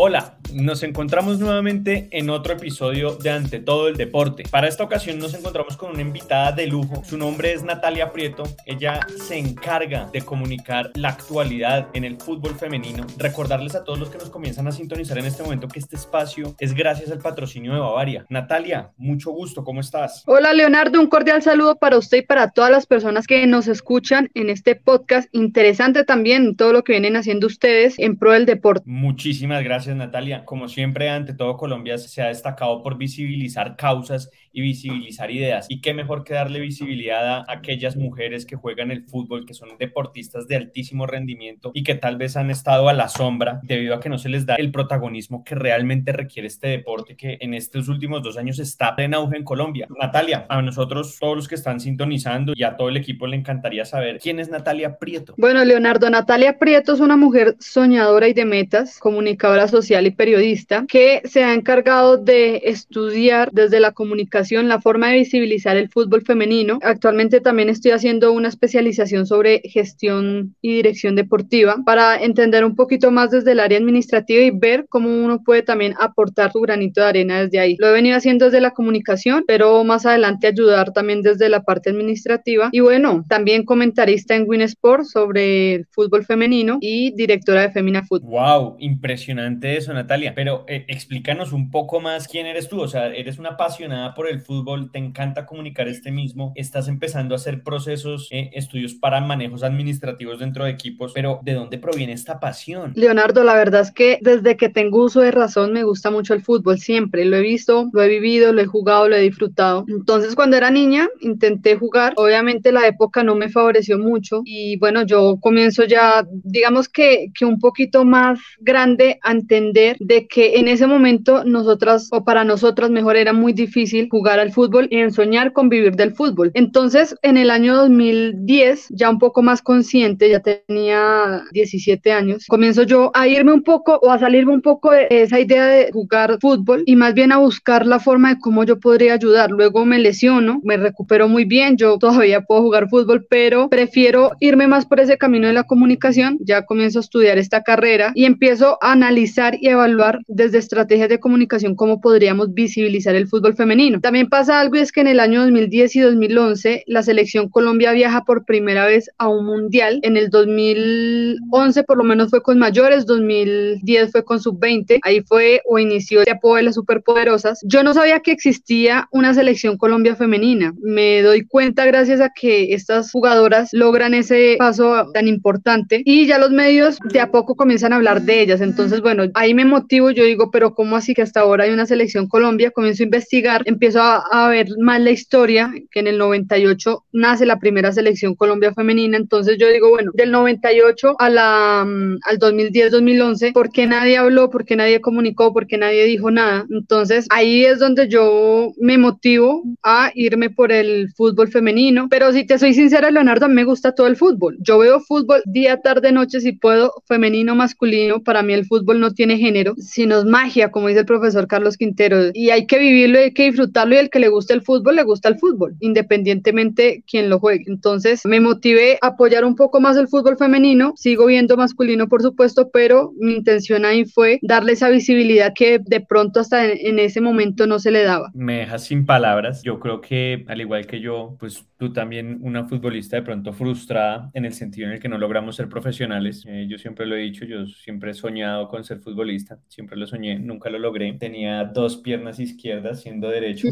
Hola, nos encontramos nuevamente en otro episodio de Ante todo el deporte. Para esta ocasión nos encontramos con una invitada de lujo. Su nombre es Natalia Prieto. Ella se encarga de comunicar la actualidad en el fútbol femenino. Recordarles a todos los que nos comienzan a sintonizar en este momento que este espacio es gracias al patrocinio de Bavaria. Natalia, mucho gusto, ¿cómo estás? Hola Leonardo, un cordial saludo para usted y para todas las personas que nos escuchan en este podcast. Interesante también todo lo que vienen haciendo ustedes en pro del deporte. Muchísimas gracias Natalia. Como siempre, ante todo, Colombia se ha destacado por visibilizar causas y visibilizar ideas. Y qué mejor que darle visibilidad a aquellas mujeres que juegan el fútbol, que son deportistas de altísimo rendimiento y que tal vez han estado a la sombra debido a que no se les da el protagonismo que realmente requiere este deporte que en estos últimos dos años está en auge en Colombia. Natalia, a nosotros, todos los que están sintonizando y a todo el equipo le encantaría saber quién es Natalia Prieto. Bueno, Leonardo, Natalia Prieto es una mujer soñadora y de metas, comunicadora social y periodista que se ha encargado de estudiar desde la comunicación la forma de visibilizar el fútbol femenino. Actualmente también estoy haciendo una especialización sobre gestión y dirección deportiva para entender un poquito más desde el área administrativa y ver cómo uno puede también aportar su granito de arena desde ahí. Lo he venido haciendo desde la comunicación, pero más adelante ayudar también desde la parte administrativa. Y bueno, también comentarista en Win Sport sobre el fútbol femenino y directora de Femina Food. ¡Wow! Impresionante eso, Natalia, pero eh, explícanos un poco más quién eres tú, o sea, eres una apasionada por el fútbol, te encanta comunicar este mismo, estás empezando a hacer procesos, eh, estudios para manejos administrativos dentro de equipos, pero ¿de dónde proviene esta pasión? Leonardo, la verdad es que desde que tengo uso de razón me gusta mucho el fútbol, siempre lo he visto, lo he vivido, lo he jugado, lo he disfrutado. Entonces, cuando era niña, intenté jugar, obviamente la época no me favoreció mucho y bueno, yo comienzo ya, digamos que, un poquito más grande a entender de que en ese momento nosotras o para nosotras mejor era muy difícil jugar al fútbol y en soñar con vivir del fútbol. Entonces, en el año 2010, ya un poco más consciente, ya tenía 17 años, comienzo yo a irme un poco o a salirme un poco de esa idea de jugar fútbol y más bien a buscar la forma de cómo yo podría ayudar. Luego me lesiono, me recupero muy bien, yo todavía puedo jugar fútbol, pero prefiero irme más por ese camino de la comunicación. Ya comienzo a estudiar esta carrera y empiezo a analizar y evaluar desde estrategias de comunicación cómo podríamos visibilizar el fútbol femenino. También pasa algo y es que en el año 2010 y 2011 la selección Colombia viaja por primera vez a un mundial. En el 2011 por lo menos fue con mayores, 2010 fue con sub-20. Ahí fue o inició el apoyo de las superpoderosas. Yo no sabía que existía una selección Colombia femenina. Me doy cuenta gracias a que estas jugadoras logran ese paso tan importante y ya los medios de a poco comienzan a hablar de ellas. Entonces, bueno, ahí me motivo, yo digo, pero ¿cómo así que hasta ahora hay una selección Colombia? Comienzo a investigar, empiezo a, ver más la historia, que en el 98 nace la primera selección Colombia femenina, entonces yo digo, bueno, del 98 a la, mm, al 2010-2011, ¿por qué nadie habló? ¿Por qué nadie comunicó? ¿Por qué nadie dijo nada? Entonces ahí es donde yo me motivo a irme por el fútbol femenino, pero si te soy sincera, Leonardo, a mí me gusta todo el fútbol. Yo veo fútbol día, tarde, noche, si puedo, femenino, masculino, para mí el fútbol no tiene género sino es magia, como dice el profesor Carlos Quintero. Y hay que vivirlo, hay que disfrutarlo y el que le gusta el fútbol, le gusta el fútbol, independientemente quien lo juegue. Entonces me motivé a apoyar un poco más el fútbol femenino, sigo viendo masculino por supuesto, pero mi intención ahí fue darle esa visibilidad que de pronto hasta en, ese momento no se le daba. Me dejas sin palabras. Yo creo que al igual que yo, pues tú también una futbolista de pronto frustrada en el sentido en el que no logramos ser profesionales. Eh, yo siempre lo he dicho, yo siempre he soñado con ser futbolista siempre lo soñé, nunca lo logré. Tenía dos piernas izquierdas siendo derecho,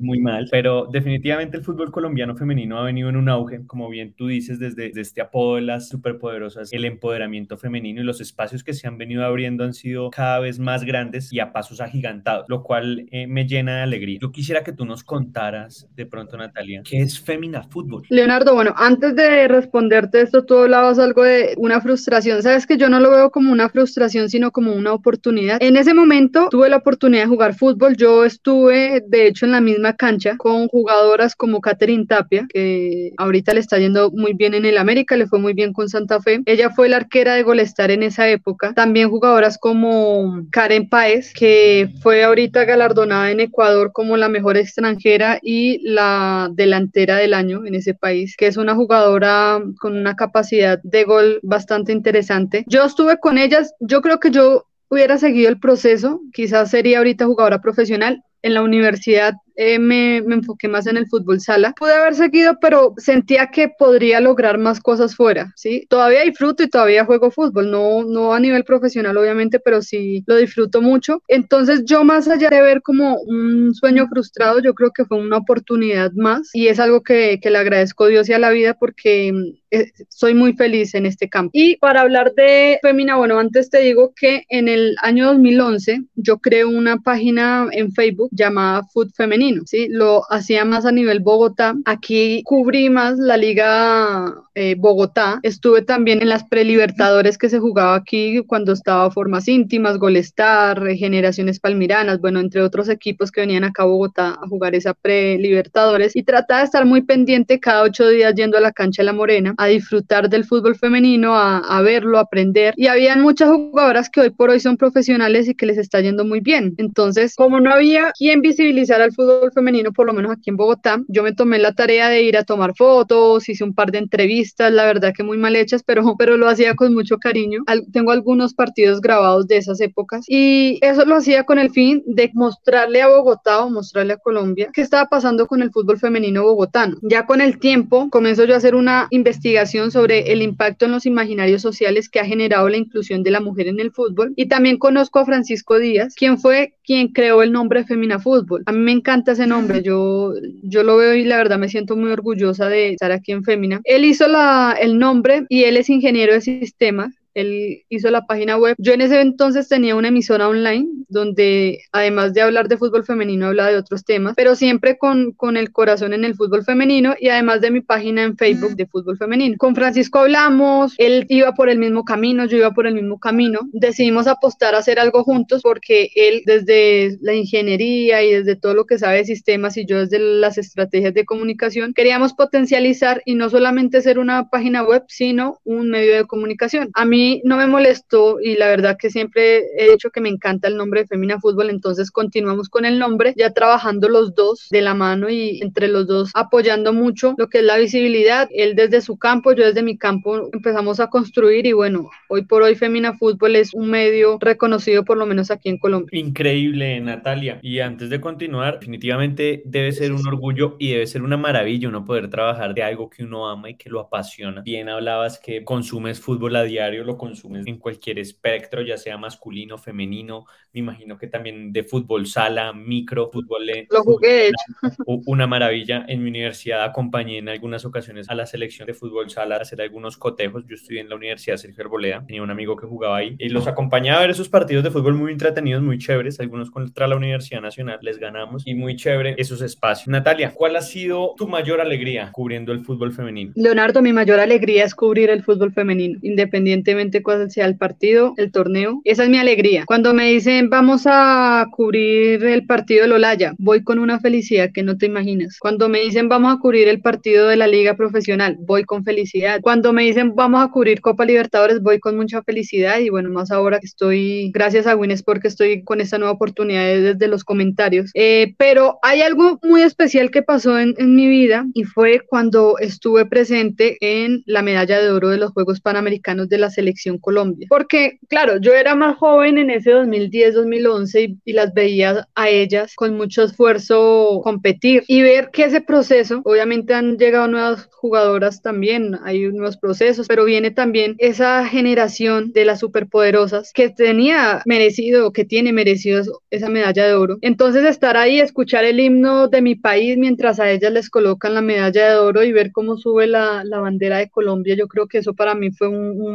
muy mal, pero definitivamente el fútbol colombiano femenino ha venido en un auge, como bien tú dices, desde, desde este apodo de las superpoderosas, el empoderamiento femenino y los espacios que se han venido abriendo han sido cada vez más grandes y a pasos agigantados, lo cual eh, me llena de alegría. Yo quisiera que tú nos contaras de pronto, Natalia, ¿qué es Fútbol? Leonardo, bueno, antes de responderte esto, tú hablabas algo de una frustración. Sabes que yo no lo veo como una frustración, sino como una oportunidad en ese momento tuve la oportunidad de jugar fútbol. Yo estuve, de hecho, en la misma cancha con jugadoras como Catherine Tapia, que ahorita le está yendo muy bien en el América, le fue muy bien con Santa Fe. Ella fue la arquera de Golestar en esa época. También jugadoras como Karen Paez, que fue ahorita galardonada en Ecuador como la mejor extranjera y la delantera del año en ese país, que es una jugadora con una capacidad de gol bastante interesante. Yo estuve con ellas, yo creo que yo hubiera seguido el proceso, quizás sería ahorita jugadora profesional. En la universidad eh, me, me, enfoqué más en el fútbol sala. Pude haber seguido, pero sentía que podría lograr más cosas fuera, ¿sí? Todavía disfruto y todavía juego fútbol, no, no a nivel profesional obviamente, pero sí lo disfruto mucho. Entonces yo más allá de ver como un sueño frustrado, yo creo que fue una oportunidad más y es algo que, que le agradezco a Dios y a la vida porque eh, soy muy feliz en este campo. Y para hablar de Femina, bueno, antes te digo que en el año 2011 yo creé una página en Facebook llamada Food Femenino ¿sí? Lo hacía más a nivel Bogotá. Aquí cubrí más la Liga eh, Bogotá. Estuve también en las prelibertadores que se jugaba aquí cuando estaba Formas Íntimas, Golestar, Generaciones Palmiranas, bueno, entre otros equipos que venían acá a Bogotá a jugar esa prelibertadores y trataba de estar muy pendiente cada ocho días yendo a la cancha de La Morena a disfrutar del fútbol femenino, a, a verlo, a aprender. Y habían muchas jugadoras que hoy por hoy son profesionales y que les está yendo muy bien. Entonces, como no había quien visibilizar al fútbol femenino, por lo menos aquí en Bogotá, yo me tomé la tarea de ir a tomar fotos, hice un par de entrevistas, la verdad que muy mal hechas, pero, pero lo hacía con mucho cariño. tengo algunos partidos grabados de esas épocas y eso lo hacía con el fin de mostrarle a Bogotá o mostrarle a Colombia qué estaba pasando con el fútbol femenino bogotano. Ya con el tiempo comenzó yo a hacer una investigación sobre el impacto en los imaginarios sociales que ha generado la inclusión de la mujer en el fútbol y también conozco a Francisco Díaz, quien fue quien creó el nombre Femina Fútbol. A mí me encanta ese nombre, yo, yo lo veo y la verdad me siento muy orgullosa de estar aquí en Femina. Él hizo la, el nombre y él es ingeniero de sistemas él hizo la página web. Yo en ese entonces tenía una emisora online donde además de hablar de fútbol femenino hablaba de otros temas, pero siempre con, con el corazón en el fútbol femenino y además de mi página en Facebook de fútbol femenino. Con Francisco hablamos, él iba por el mismo camino, yo iba por el mismo camino. Decidimos apostar a hacer algo juntos porque él desde la ingeniería y desde todo lo que sabe de sistemas y yo desde las estrategias de comunicación queríamos potencializar y no solamente ser una página web, sino un medio de comunicación. A mí no me molestó y la verdad que siempre he dicho que me encanta el nombre de Femina Fútbol, entonces continuamos con el nombre, ya trabajando los dos de la mano y entre los dos apoyando mucho lo que es la visibilidad. Él desde su campo, yo desde mi campo empezamos a construir y bueno, hoy por hoy Femina Fútbol es un medio reconocido por lo menos aquí en Colombia. Increíble, Natalia. Y antes de continuar, definitivamente debe ser un orgullo y debe ser una maravilla uno poder trabajar de algo que uno ama y que lo apasiona. Bien hablabas que consumes fútbol a diario, consumes en cualquier espectro, ya sea masculino, femenino, me imagino que también de fútbol sala, micro, fútbol. Lo jugué, Una maravilla. En mi universidad acompañé en algunas ocasiones a la selección de fútbol sala a hacer algunos cotejos. Yo estudié en la Universidad Sergio Arboleda, tenía un amigo que jugaba ahí y los acompañaba a ver esos partidos de fútbol muy entretenidos, muy chéveres, algunos contra la Universidad Nacional, les ganamos y muy chévere esos espacios. Natalia, ¿cuál ha sido tu mayor alegría cubriendo el fútbol femenino? Leonardo, mi mayor alegría es cubrir el fútbol femenino, independientemente cuál sea el partido, el torneo. Esa es mi alegría. Cuando me dicen vamos a cubrir el partido de Olaya, voy con una felicidad que no te imaginas. Cuando me dicen vamos a cubrir el partido de la liga profesional, voy con felicidad. Cuando me dicen vamos a cubrir Copa Libertadores, voy con mucha felicidad y bueno, más ahora que estoy, gracias a Winnes porque estoy con esta nueva oportunidad desde los comentarios. Eh, pero hay algo muy especial que pasó en, en mi vida y fue cuando estuve presente en la medalla de oro de los Juegos Panamericanos de la selección Colombia. Porque, claro, yo era más joven en ese 2010-2011 y, las veía a ellas con mucho esfuerzo competir y ver que ese proceso, obviamente han llegado nuevas jugadoras también, hay nuevos procesos, pero viene también esa generación de las superpoderosas que tenía merecido, que tiene merecido esa medalla de oro. Entonces estar ahí, escuchar el himno de mi país mientras a ellas les colocan la medalla de oro y ver cómo sube la, la bandera de Colombia, yo creo que eso para mí fue un, un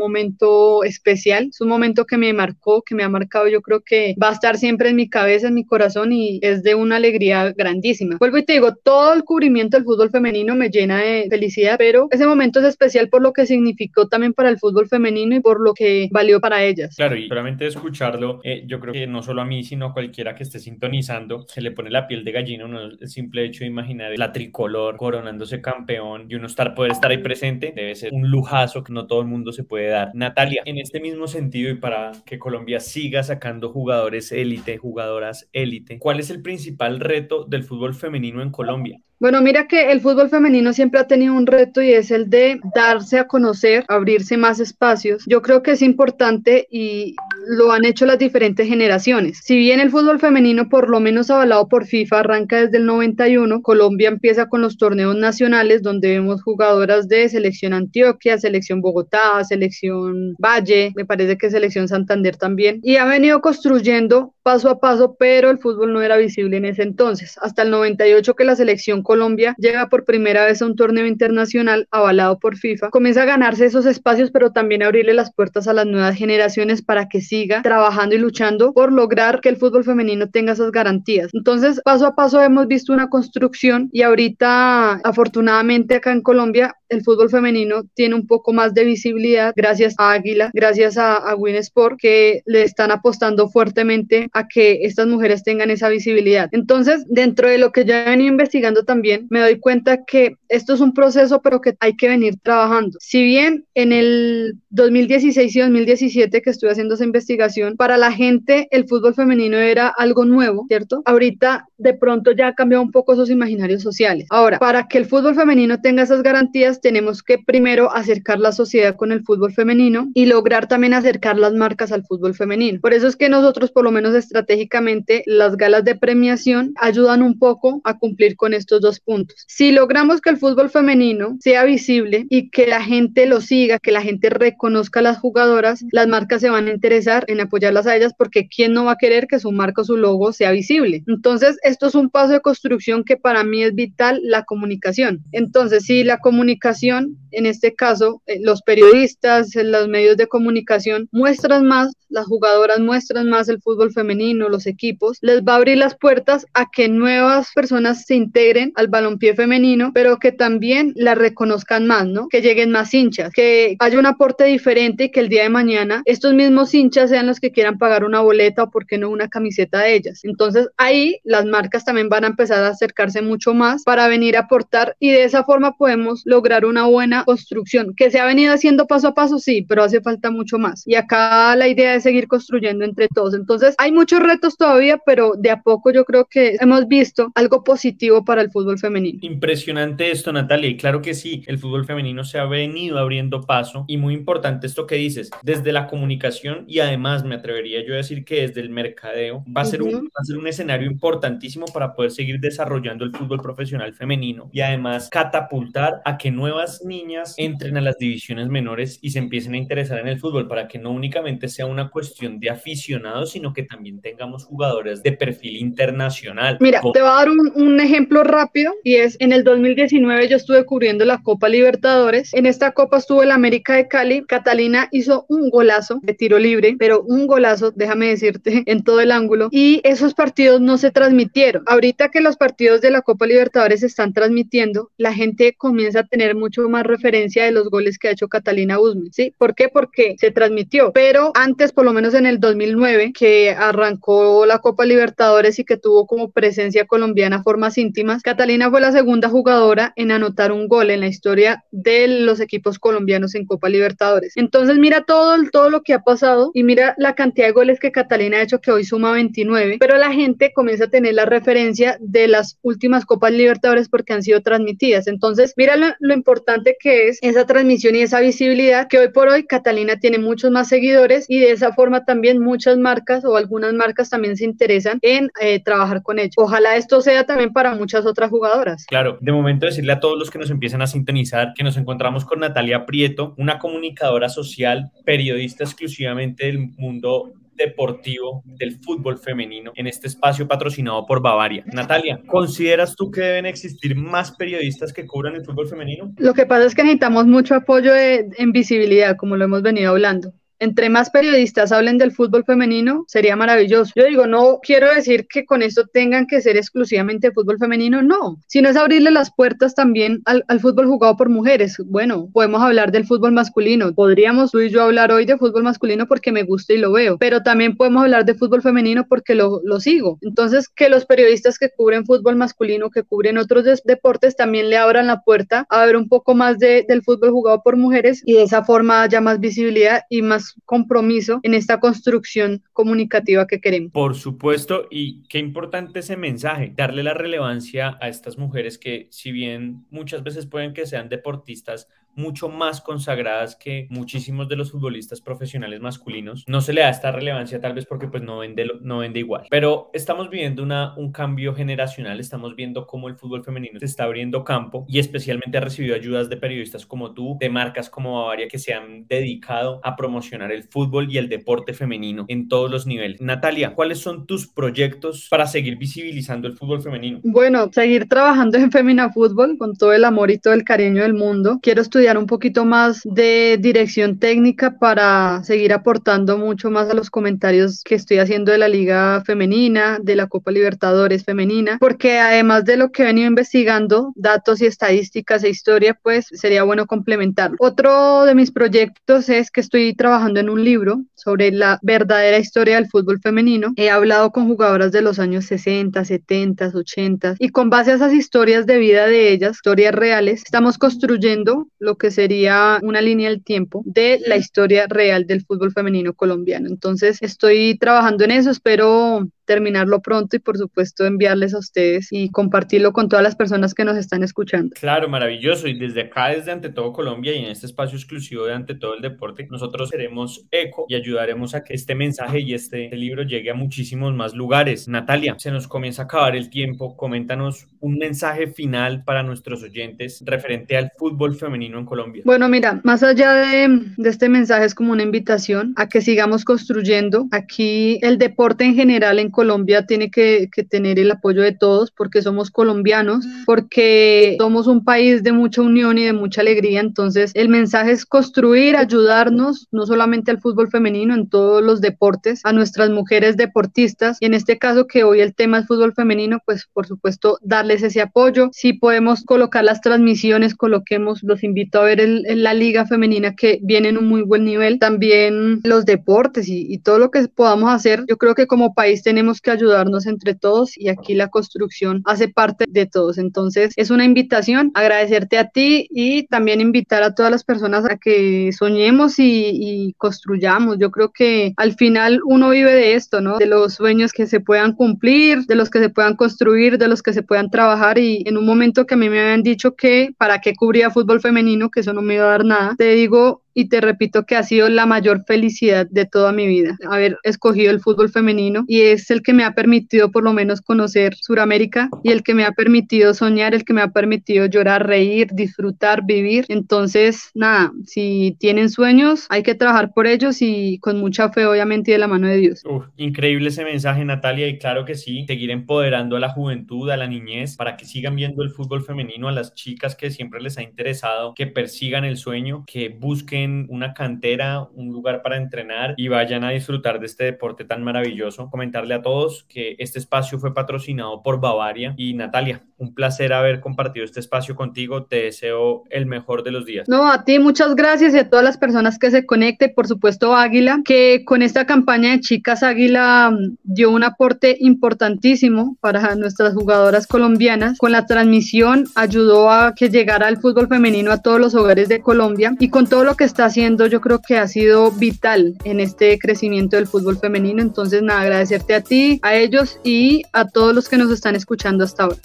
especial, es un momento que me marcó, que me ha marcado, yo creo que va a estar siempre en mi cabeza, en mi corazón y es de una alegría grandísima. Vuelvo y te digo, todo el cubrimiento del fútbol femenino me llena de felicidad, pero ese momento es especial por lo que significó también para el fútbol femenino y por lo que valió para ellas. Claro, y solamente escucharlo, eh, yo creo que no solo a mí, sino a cualquiera que esté sintonizando, se le pone la piel de gallina, uno, el simple hecho de imaginar la tricolor coronándose campeón y uno estar, poder estar ahí presente, debe ser un lujazo que no todo el mundo se puede dar. Natalia, en este mismo sentido y para que Colombia siga sacando jugadores élite, jugadoras élite, ¿cuál es el principal reto del fútbol femenino en Colombia? Bueno, mira que el fútbol femenino siempre ha tenido un reto y es el de darse a conocer, abrirse más espacios. Yo creo que es importante y lo han hecho las diferentes generaciones. Si bien el fútbol femenino, por lo menos avalado por FIFA, arranca desde el 91, Colombia empieza con los torneos nacionales donde vemos jugadoras de selección Antioquia, selección Bogotá, selección Valle, me parece que selección Santander también, y ha venido construyendo paso a paso, pero el fútbol no era visible en ese entonces. Hasta el 98 que la selección Colombia llega por primera vez a un torneo internacional avalado por FIFA, comienza a ganarse esos espacios, pero también a abrirle las puertas a las nuevas generaciones para que siga trabajando y luchando por lograr que el fútbol femenino tenga esas garantías. Entonces, paso a paso hemos visto una construcción y ahorita, afortunadamente acá en Colombia, el fútbol femenino tiene un poco más de visibilidad gracias a Águila, gracias a, a Win Sport, que le están apostando fuertemente a que estas mujeres tengan esa visibilidad. Entonces, dentro de lo que ya he venido investigando también, me doy cuenta que esto es un proceso, pero que hay que venir trabajando. Si bien en el 2016 y 2017 que estuve haciendo esa investigación, para la gente el fútbol femenino era algo nuevo, ¿cierto? Ahorita de pronto ya ha cambiado un poco esos imaginarios sociales. Ahora, para que el fútbol femenino tenga esas garantías, tenemos que primero acercar la sociedad con el fútbol femenino y lograr también acercar las marcas al fútbol femenino. Por eso es que nosotros, por lo menos estratégicamente, las galas de premiación ayudan un poco a cumplir con estos dos puntos. Si logramos que el fútbol femenino sea visible y que la gente lo siga, que la gente reconozca a las jugadoras, las marcas se van a interesar en apoyarlas a ellas porque ¿quién no va a querer que su marca o su logo sea visible? Entonces, esto es un paso de construcción que para mí es vital, la comunicación. Entonces, si la comunicación, en este caso, eh, los periodistas, los medios de comunicación muestran más, las jugadoras muestran más el fútbol femenino, los equipos, les va a abrir las puertas a que nuevas personas se integren al balompié femenino, pero que también la reconozcan más, ¿no? Que lleguen más hinchas, que haya un aporte diferente y que el día de mañana estos mismos hinchas sean los que quieran pagar una boleta o, por qué no, una camiseta de ellas. Entonces, ahí las marcas también van a empezar a acercarse mucho más para venir a aportar y de esa forma podemos lograr una buena construcción que se ha venido haciendo paso a paso, sí, pero hace falta mucho más. Y acá la idea es seguir construyendo entre todos. Entonces, hay muchos retos todavía, pero de a poco yo creo que hemos visto algo positivo para el fútbol femenino. Impresionante esto, Natalia, y claro que sí, el fútbol femenino se ha venido abriendo paso y muy importante esto que dices, desde la comunicación y además me atrevería yo a decir que desde el mercadeo va a ser, un, va a ser un escenario importantísimo para poder seguir desarrollando el fútbol profesional femenino y además catapultar a que nuevas niñas entren a las divisiones menores y se empiecen a interesar en el fútbol para que no únicamente sea una cuestión de aficionados, sino que también tengamos jugadores de perfil internacional. Mira, te voy a dar un, un ejemplo rápido y es en el 2019 yo estuve cubriendo la Copa Libertadores. En esta copa estuvo el América de Cali. Catalina hizo un golazo de tiro libre, pero un golazo, déjame decirte, en todo el ángulo. Y esos partidos no se transmitieron. Ahorita que los partidos de la Copa Libertadores se están transmitiendo, la gente comienza a tener mucho más referencia de los goles que ha hecho Catalina Usme, ¿sí? ¿Por qué? Porque se transmitió. Pero antes, por lo menos en el 2009, que arrancó la Copa Libertadores y que tuvo como presencia colombiana formas íntimas, Catalina fue la segunda jugadora en anotar un gol en la historia de los equipos colombianos en Copa Libertadores. Entonces, mira todo, todo lo que ha pasado y mira la cantidad de goles que Catalina ha hecho, que hoy suma 29, pero la gente comienza a tener la referencia de las últimas Copas Libertadores porque han sido transmitidas. Entonces, mira lo, lo importante que es esa transmisión y esa visibilidad que hoy por hoy Catalina tiene muchos más seguidores y de esa forma también muchas marcas o algunas marcas también se interesan en eh, trabajar con ella. Ojalá esto sea también para muchas otras jugadoras. Claro, de momento decirle a todos los que nos empiezan a sintonizar que nos encontramos con Natalia Prieto, una comunicadora social, periodista exclusivamente del mundo deportivo del fútbol femenino en este espacio patrocinado por Bavaria. Natalia, ¿consideras tú que deben existir más periodistas que cubran el fútbol femenino? Lo que pasa es que necesitamos mucho apoyo en visibilidad, como lo hemos venido hablando entre más periodistas hablen del fútbol femenino, sería maravilloso. Yo digo, no quiero decir que con esto tengan que ser exclusivamente fútbol femenino, no, sino es abrirle las puertas también al, al, fútbol jugado por mujeres. Bueno, podemos hablar del fútbol masculino, podríamos tú y yo hablar hoy de fútbol masculino porque me gusta y lo veo, pero también podemos hablar de fútbol femenino porque lo, lo sigo. Entonces, que los periodistas que cubren fútbol masculino, que cubren otros deportes, también le abran la puerta a ver un poco más de, del fútbol jugado por mujeres y de esa forma haya más visibilidad y más compromiso en esta construcción comunicativa que queremos. Por supuesto, y qué importante ese mensaje, darle la relevancia a estas mujeres que si bien muchas veces pueden que sean deportistas, mucho más consagradas que muchísimos de los futbolistas profesionales masculinos. No se le da esta relevancia tal vez porque pues no vende, no vende igual. Pero estamos viviendo una, un cambio generacional, estamos viendo cómo el fútbol femenino se está abriendo campo y especialmente ha recibido ayudas de periodistas como tú, de marcas como Bavaria que se han dedicado a promocionar el fútbol y el deporte femenino en todos los niveles. Natalia, ¿cuáles son tus proyectos para seguir visibilizando el fútbol femenino? Bueno, seguir trabajando en Femina Fútbol con todo el amor y todo el cariño del mundo. Quiero estudiar un poquito más de dirección técnica para seguir aportando mucho más a los comentarios que estoy haciendo de la Liga Femenina, de la Copa Libertadores Femenina, porque además de lo que he venido investigando, datos y estadísticas e historia, pues sería bueno complementar. Otro de mis proyectos es que estoy trabajando en un libro sobre la verdadera historia del fútbol femenino. He hablado con jugadoras de los años 60, 70, 80 y con base a esas historias de vida de ellas, historias reales, estamos construyendo lo que sería una línea del tiempo de la historia real del fútbol femenino colombiano. Entonces, estoy trabajando en eso, espero terminarlo pronto y por supuesto enviarles a ustedes y compartirlo con todas las personas que nos están escuchando. Claro, maravilloso. Y desde acá, desde Ante Todo Colombia y en este espacio exclusivo de Ante Todo el Deporte, nosotros seremos eco y ayudaremos a que este mensaje y este, este libro llegue a muchísimos más lugares. Natalia, se nos comienza a acabar el tiempo. Coméntanos un mensaje final para nuestros oyentes referente al fútbol femenino en Colombia. Bueno, mira, más allá de, de este mensaje es como una invitación a que sigamos construyendo. Aquí el deporte en general en Colombia tiene que, tener el apoyo de todos porque somos colombianos, porque somos un país de mucha unión y de mucha alegría. Entonces, el mensaje es construir, ayudarnos, no solamente al fútbol femenino, en todos los deportes, a nuestras mujeres deportistas. Y en este caso, que hoy el tema es fútbol femenino, pues por supuesto, darles ese apoyo. Si podemos colocar las transmisiones, coloquemos, los invito a ver el, la liga femenina que viene en un muy buen nivel. También los deportes y, y todo lo que podamos hacer. Yo creo que como país tenemos que ayudarnos entre todos y aquí la construcción hace parte de todos. Entonces es una invitación, agradecerte a ti y también invitar a todas las personas a que soñemos y, y construyamos. Yo creo que al final uno vive de esto, ¿no? De los sueños que se puedan cumplir, de los que se puedan construir, de los que se puedan trabajar y en un momento que a mí me habían dicho que para qué cubría fútbol femenino, que eso no me iba a dar nada, te digo, y te repito que ha sido la mayor felicidad de toda mi vida haber escogido el fútbol femenino y es el que me ha permitido por lo menos conocer Suramérica y el que me ha permitido soñar, el que me ha permitido llorar, reír, disfrutar, vivir. Entonces, nada, si tienen sueños, hay que trabajar por ellos y con mucha fe, obviamente, y de la mano de Dios. increíble ese mensaje, Natalia, y claro que sí, seguir empoderando a la juventud, a la niñez, para que sigan viendo el fútbol femenino, a las chicas que siempre les ha interesado, que persigan el sueño, que busquen una cantera, un lugar para entrenar y vayan a disfrutar de este deporte tan maravilloso. Comentarle a todos que este espacio fue patrocinado por Bavaria y Natalia, un placer haber compartido este espacio contigo. Te deseo el mejor de los días. No, a ti muchas gracias y a todas las personas que se conecten, por supuesto Águila, que con esta campaña de Chicas Águila mm, dio un aporte importantísimo para nuestras jugadoras colombianas. Con la transmisión ayudó a que llegara el fútbol femenino a todos los hogares de Colombia y con todo lo que está haciendo yo creo que ha sido vital en este crecimiento del fútbol femenino. Entonces, nada, agradecerte a ti, a ellos y a todos los que nos están escuchando hasta ahora.